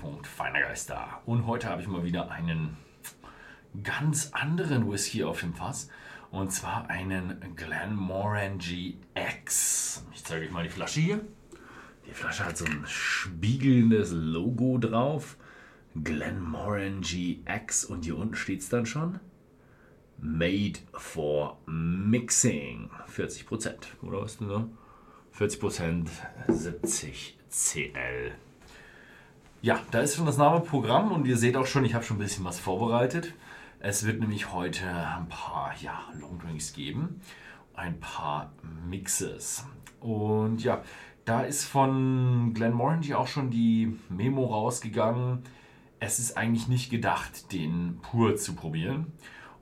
Treffpunkt feiner Geister. Und heute habe ich mal wieder einen ganz anderen Whisky auf dem Fass. Und zwar einen Glenmorangie X. Ich zeige euch mal die Flasche hier. Die Flasche hat so ein spiegelndes Logo drauf. Glenmorangie X. Und hier unten steht es dann schon. Made for Mixing. 40%. Oder was denn so? 40% 70 CL. Ja, da ist schon das Name-Programm und ihr seht auch schon, ich habe schon ein bisschen was vorbereitet. Es wird nämlich heute ein paar ja, Longdrinks geben, ein paar Mixes. Und ja, da ist von Glenmorangie auch schon die Memo rausgegangen. Es ist eigentlich nicht gedacht, den pur zu probieren.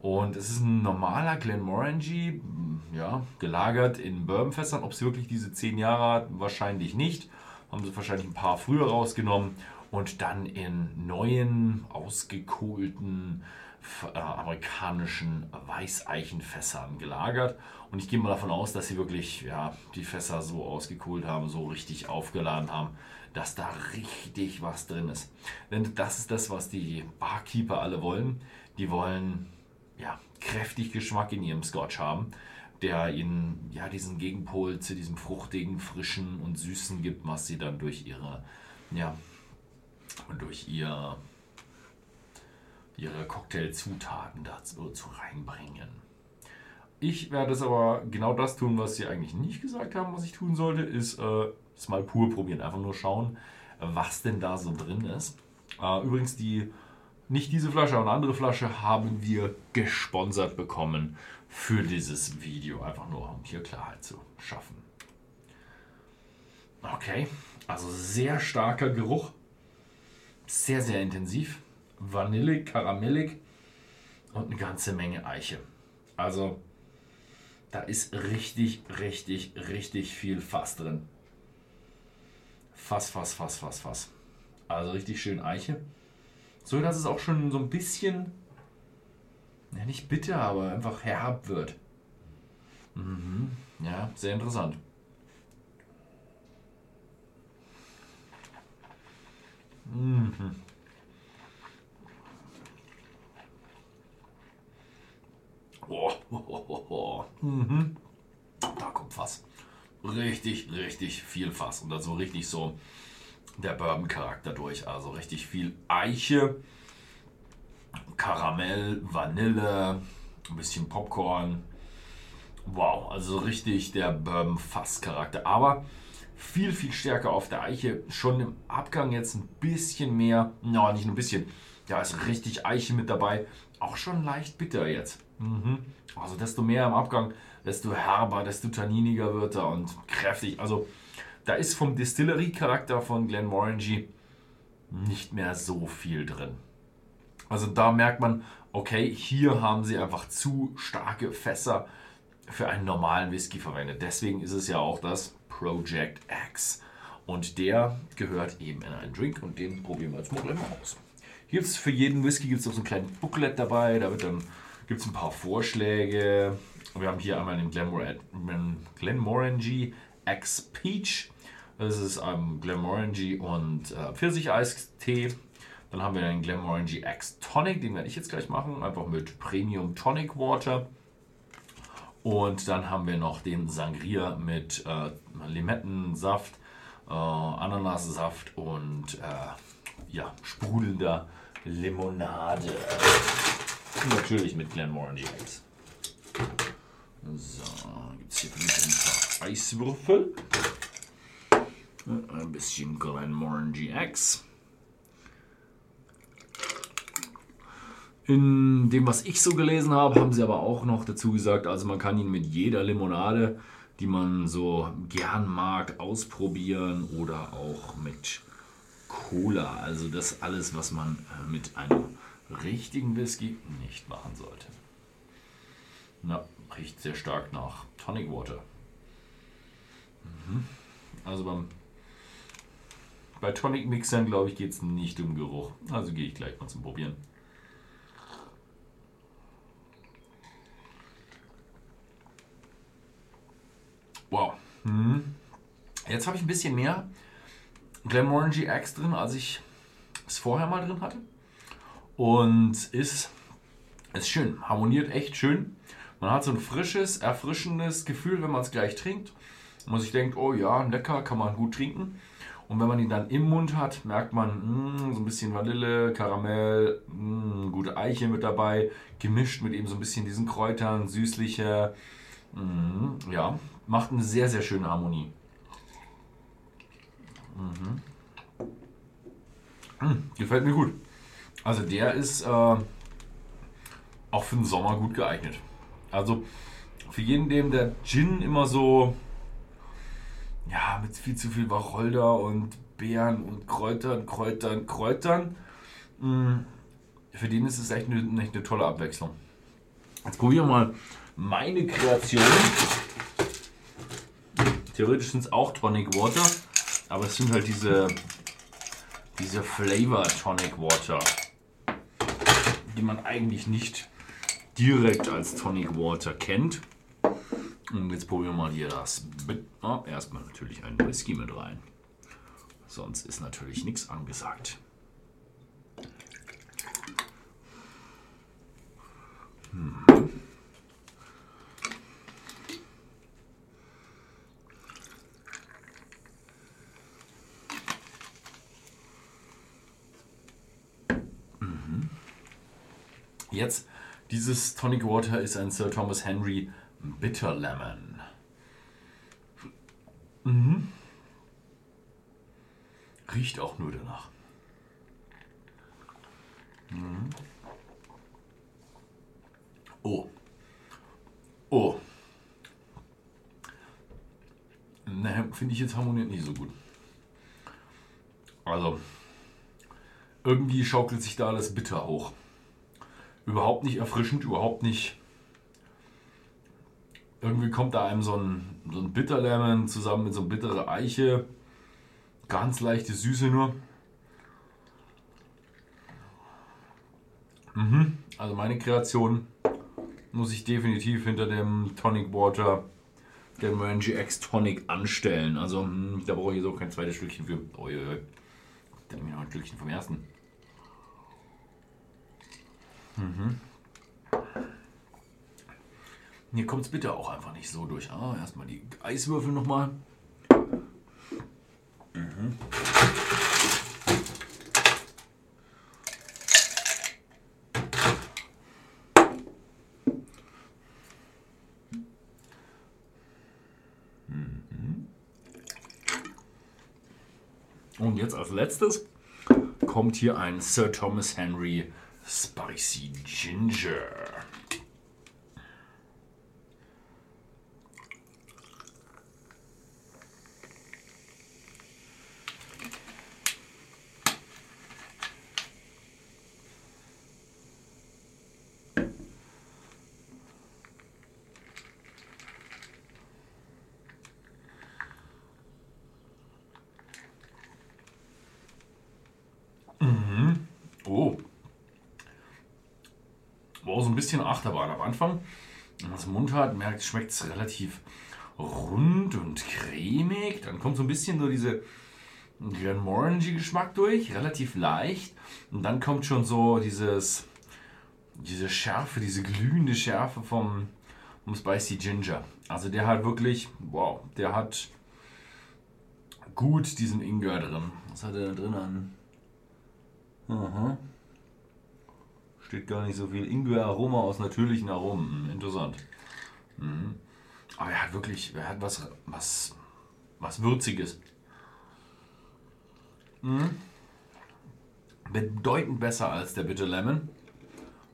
Und es ist ein normaler Glenmorangie, ja, gelagert in Bourbonfässern. Ob es wirklich diese 10 Jahre hat, wahrscheinlich nicht. Haben sie wahrscheinlich ein paar früher rausgenommen und dann in neuen, ausgekohlten äh, amerikanischen Weißeichenfässern gelagert. Und ich gehe mal davon aus, dass sie wirklich ja, die Fässer so ausgekohlt haben, so richtig aufgeladen haben, dass da richtig was drin ist. Denn das ist das, was die Barkeeper alle wollen. Die wollen ja, kräftig Geschmack in ihrem Scotch haben, der ihnen ja diesen Gegenpol zu diesem fruchtigen, frischen und süßen gibt, was sie dann durch ihre ja, durch ihr ihre Cocktailzutaten dazu reinbringen. Ich werde es aber genau das tun, was sie eigentlich nicht gesagt haben, was ich tun sollte, ist äh, es mal pur probieren. Einfach nur schauen, was denn da so drin ist. Äh, übrigens, die nicht diese Flasche, aber eine andere Flasche haben wir gesponsert bekommen für dieses Video. Einfach nur, um hier Klarheit zu schaffen. Okay, also sehr starker Geruch. Sehr, sehr intensiv. Vanillig, karamellig und eine ganze Menge Eiche. Also, da ist richtig, richtig, richtig viel Fass drin. Fass, Fass, Fass, Fass, Fass. Also richtig schön Eiche. So dass es auch schon so ein bisschen, ja nicht bitter, aber einfach herab wird. Mhm. Ja, sehr interessant. Mhm. Oh, oh, oh, oh. Mhm. Da kommt Fass. Richtig, richtig viel Fass. Und dann so richtig so der Bourbon-Charakter durch. Also richtig viel Eiche, Karamell, Vanille, ein bisschen Popcorn. Wow, also richtig der Bourbon-Fass-Charakter. Aber viel, viel stärker auf der Eiche. Schon im Abgang jetzt ein bisschen mehr. Ja, nicht nur ein bisschen. Da ist richtig Eiche mit dabei. Auch schon leicht bitter jetzt. Mhm. Also desto mehr im Abgang, desto herber, desto tanniniger wird er und kräftig. Also da ist vom Distillerie-Charakter von Glenmorangie nicht mehr so viel drin. Also da merkt man, okay, hier haben sie einfach zu starke Fässer für einen normalen Whisky verwendet. Deswegen ist es ja auch das Project X. Und der gehört eben in einen Drink und den probieren wir jetzt mal aus. Hier gibt es für jeden Whisky gibt's auch so ein kleines Booklet dabei. Da gibt es ein paar Vorschläge. Wir haben hier einmal den Glenmorangie X Peach. Das ist ähm, Glenmorangie und äh, Pfirsicheistee. Dann haben wir den Glenmorangie X Tonic, den werde ich jetzt gleich machen, einfach mit Premium Tonic Water. Und dann haben wir noch den Sangria mit äh, Limettensaft, äh, Ananassaft und äh, ja, sprudelnder Limonade. Natürlich mit Glenmorangie X. So, gibt es hier für mich ein paar Eiswürfel. Ein bisschen Glenmorangie X. In dem, was ich so gelesen habe, haben sie aber auch noch dazu gesagt, also man kann ihn mit jeder Limonade, die man so gern mag, ausprobieren oder auch mit Cola. Also das alles, was man äh, mit einem richtigen Whisky nicht machen sollte. Na, riecht sehr stark nach Tonic Water. Mhm. Also beim bei Tonic Mixern, glaube ich, geht es nicht um Geruch. Also gehe ich gleich mal zum Probieren. Wow. Hm. Jetzt habe ich ein bisschen mehr Glenmorangie X drin, als ich es vorher mal drin hatte. Und ist, ist schön, harmoniert echt schön. Man hat so ein frisches, erfrischendes Gefühl, wenn man es gleich trinkt. Und man sich denkt, oh ja, lecker, kann man gut trinken. Und wenn man ihn dann im Mund hat, merkt man mh, hm, so ein bisschen Vanille, Karamell, mh, hm, gute Eiche mit dabei, gemischt mit eben so ein bisschen diesen Kräutern, süßlicher. Mh, hm, ja, macht eine sehr, sehr schöne Harmonie. Mhm. gefällt mir gut. Also der ist äh, auch für den Sommer gut geeignet. Also für jeden, dem der Gin immer so ja, mit viel zu viel Wacholder und Beeren und Kräutern, Kräutern, Kräutern. Mm, für den ist es echt eine, echt eine tolle Abwechslung. Jetzt probieren wir mal meine Kreation. Theoretisch sind es auch Tonic Water, aber es sind halt diese, diese Flavor Tonic Water, die man eigentlich nicht direkt als Tonic Water kennt. Und jetzt probieren wir mal hier das. Oh, erstmal natürlich ein Whisky mit rein. Sonst ist natürlich nichts angesagt. Hm. Mhm. Jetzt, dieses Tonic Water ist ein Sir Thomas Henry Bitter Lemon. Mhm. Riecht auch nur danach. Mhm. Oh. Oh. Ne, finde ich jetzt harmoniert nicht so gut. Also, irgendwie schaukelt sich da alles bitter hoch. Überhaupt nicht erfrischend, überhaupt nicht irgendwie kommt da einem so ein, so ein Bitterlemon zusammen mit so einer bittere Eiche. Ganz leichte Süße nur. Mhm. Also meine Kreation muss ich definitiv hinter dem Tonic Water, der Morangi X Tonic anstellen. Also mh, da brauche ich jetzt auch kein zweites Stückchen für. Oh, oh, oh. Dann nehme ich noch ein Stückchen vom ersten. Mhm. Hier kommt es bitte auch einfach nicht so durch. Ah, erstmal die Eiswürfel nochmal. Mhm. Und jetzt als letztes kommt hier ein Sir Thomas Henry Spicy Ginger. Bisschen Achterbahn am Anfang. Wenn man es im Mund hat, merkt, schmeckt es relativ rund und cremig. Dann kommt so ein bisschen so diese Glenmorangie Geschmack durch, relativ leicht. Und dann kommt schon so dieses, diese Schärfe, diese glühende Schärfe vom, vom Spicy Ginger. Also der hat wirklich, wow, der hat gut diesen Ingwer drin. Was hat er da drin an? Aha. Steht gar nicht so viel. Ingwer-Aroma aus natürlichen Aromen. Hm, interessant. Mhm. Aber er hat wirklich, er hat was, was, was Würziges. Mhm. Bedeutend besser als der Bitter Lemon,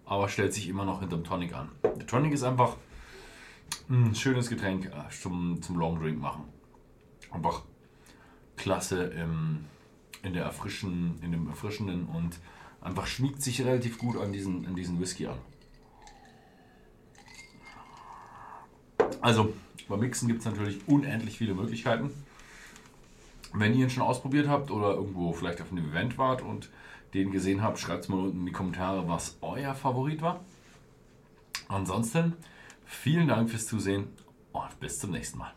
aber stellt sich immer noch hinterm Tonic an. Der Tonic ist einfach ein schönes Getränk äh, zum, zum Long Drink machen. Einfach klasse im, in, der erfrischen, in dem erfrischenden und einfach schmiegt sich relativ gut an diesen, an diesen Whisky an. Also, beim Mixen gibt es natürlich unendlich viele Möglichkeiten. Wenn ihr ihn schon ausprobiert habt oder irgendwo vielleicht auf einem Event wart und den gesehen habt, schreibt es mal unten in die Kommentare, was euer Favorit war. Ansonsten vielen Dank fürs Zusehen und bis zum nächsten Mal.